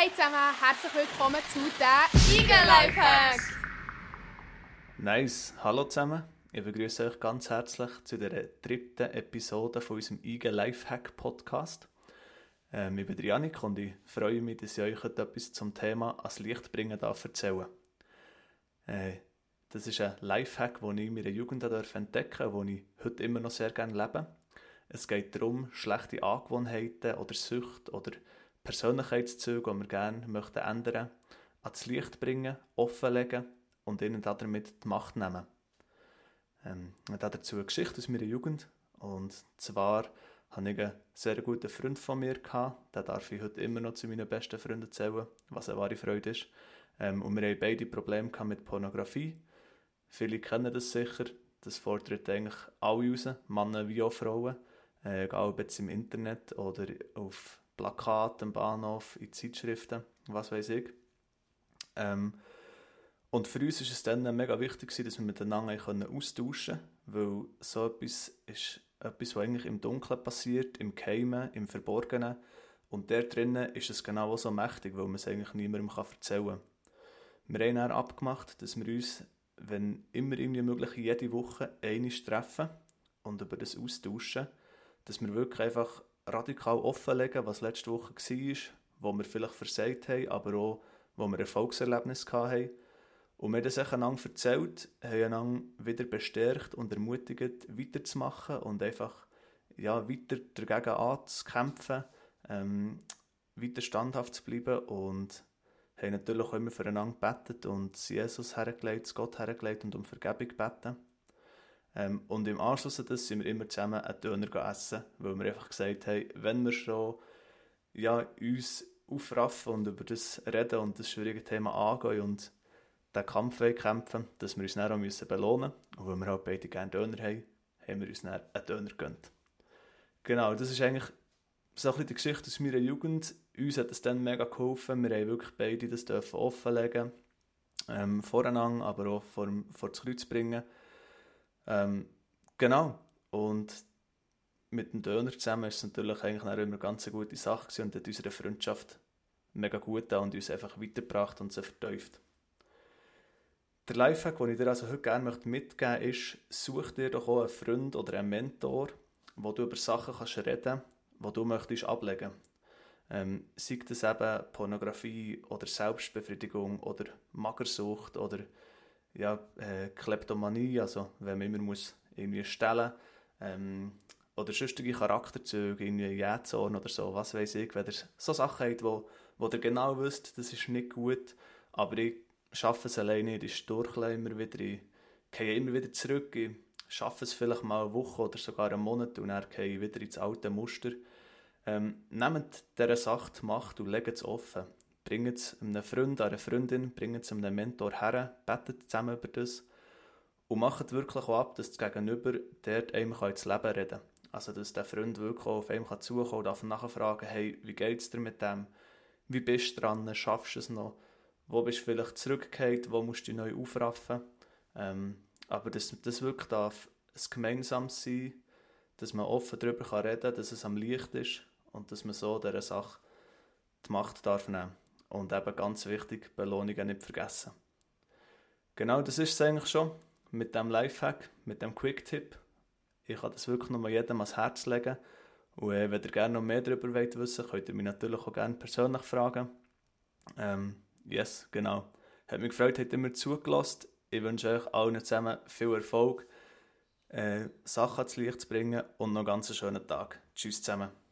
Hey zusammen, herzlich willkommen zu den Eagle Lifehacks! Nice, hallo zusammen. Ich begrüße euch ganz herzlich zu der dritten Episode von unserem Eagle Lifehack Podcast. Ähm, ich bin Janik und ich freue mich, dass ich euch heute etwas zum Thema ans Licht bringen darf erzählen. Äh, das ist ein Lifehack, den ich in meiner Jugend entdecken durfte, den ich heute immer noch sehr gerne lebe. Es geht darum, schlechte Angewohnheiten oder Sucht oder Persönlichkeitszüge, die wir gerne möchten ändern, ans Licht bringen, offenlegen und ihnen damit die Macht nehmen. Ähm, ich habe dazu eine Geschichte aus meiner Jugend. Und zwar hatte ich einen sehr guten Freund von mir. Den darf ich heute immer noch zu meinen besten Freunden zählen, was eine wahre Freude ist. Ähm, und wir haben beide Probleme mit Pornografie. Viele kennen das sicher. Das fordert eigentlich alle raus, Männer wie auch Frauen. Äh, egal ob jetzt im Internet oder auf Plakaten, am Bahnhof, in Zeitschriften, was weiß ich. Ähm, und für uns war es dann mega wichtig, dass wir miteinander austauschen können, weil so etwas ist etwas, was eigentlich im Dunkeln passiert, im Geheimen, im Verborgenen. Und der drinnen ist es genau so mächtig, weil man es eigentlich niemandem erzählen kann. Wir haben dann abgemacht, dass wir uns, wenn immer irgendwie möglich, jede Woche einmal treffen und über das austauschen, dass wir wirklich einfach radikal offenlegen, was letzte Woche war, wo wir vielleicht versagt haben, aber auch, wo wir Erfolgserlebnisse hatten und wir haben das einander erzählt, haben einander wieder bestärkt und ermutigt, weiterzumachen und einfach ja, weiter dagegen anzukämpfen, ähm, weiter standhaft zu bleiben und haben natürlich auch immer füreinander gebetet und Jesus hergelegt, Gott hergelegt und um Vergebung gebeten. Ähm, und im Anschluss an das sind wir immer zusammen einen Döner essen, weil wir einfach gesagt haben, wenn wir schon ja, uns aufraffen und über das reden und das schwierige Thema angehen und den Kampf kämpfen dass wir uns dann auch müssen belohnen müssen. Und weil wir halt beide gerne Döner haben, haben wir uns dann einen Döner gegönnt. Genau, das ist eigentlich so ein bisschen die Geschichte aus meiner Jugend. Uns hat es dann mega geholfen. Wir haben wirklich beide das offenlegen. Ähm, voreinander, aber auch vor, vor das Kreuz bringen. Ähm, genau. Und mit dem Döner zusammen ist es natürlich eigentlich immer eine ganz gute Sache und hat unsere Freundschaft mega gut und uns einfach weitergebracht und sie verteuft. Der Lifehack, den ich dir also heute gerne mitgeben möchte, ist, such dir doch auch einen Freund oder einen Mentor, wo du über Sachen kannst reden kannst, die du möchtest ablegen ähm, sei das eben Pornografie oder Selbstbefriedigung oder Magersucht oder ja, äh, Kleptomanie, also wenn man immer muss irgendwie stellen ähm, oder sonstige Charakterzüge, irgendwie Jähzorn oder so, was weiß ich, wenn ihr so Sachen habt, wo, wo ihr genau wisst, das ist nicht gut, aber ich schaffe es alleine nicht, ich durchle immer wieder, ich gehe immer wieder zurück, ich schaffe es vielleicht mal eine Woche oder sogar einen Monat und dann gehe ich wieder ins alte Muster. Ähm, nehmt dieser Sache die Macht und legt es offen. Bringt es einem Freund, einer Freundin, bringt es einem Mentor her, betet zusammen über das und macht wirklich auch ab, dass das Gegenüber dort einem ins Leben reden kann. Also, dass der Freund wirklich auf einem zukommen kann und nachfragen, hey, wie geht es dir mit dem? Wie bist du dran? Schaffst du es noch? wo bist du vielleicht zurückgekehrt, wo musst du neu aufraffen. Ähm, aber dass das wirklich darf ein gemeinsames sein, dass man offen darüber reden kann, dass es am Licht ist und dass man so dieser Sache die Macht darf nehmen. Und eben ganz wichtig, Belohnungen nicht vergessen. Genau das ist es eigentlich schon mit dem Lifehack, mit dem Quick-Tipp. Ich kann das wirklich nur jedem ans Herz legen. Und äh, wenn ihr gerne noch mehr darüber wollt wissen könnt ihr mich natürlich auch gerne persönlich fragen. Ähm, Yes, genau. Hat mich gefreut, habt immer zugelassen. Ich wünsche euch allen zusammen viel Erfolg, äh, Sachen ans Licht zu bringen und noch einen ganz schönen Tag. Tschüss zusammen.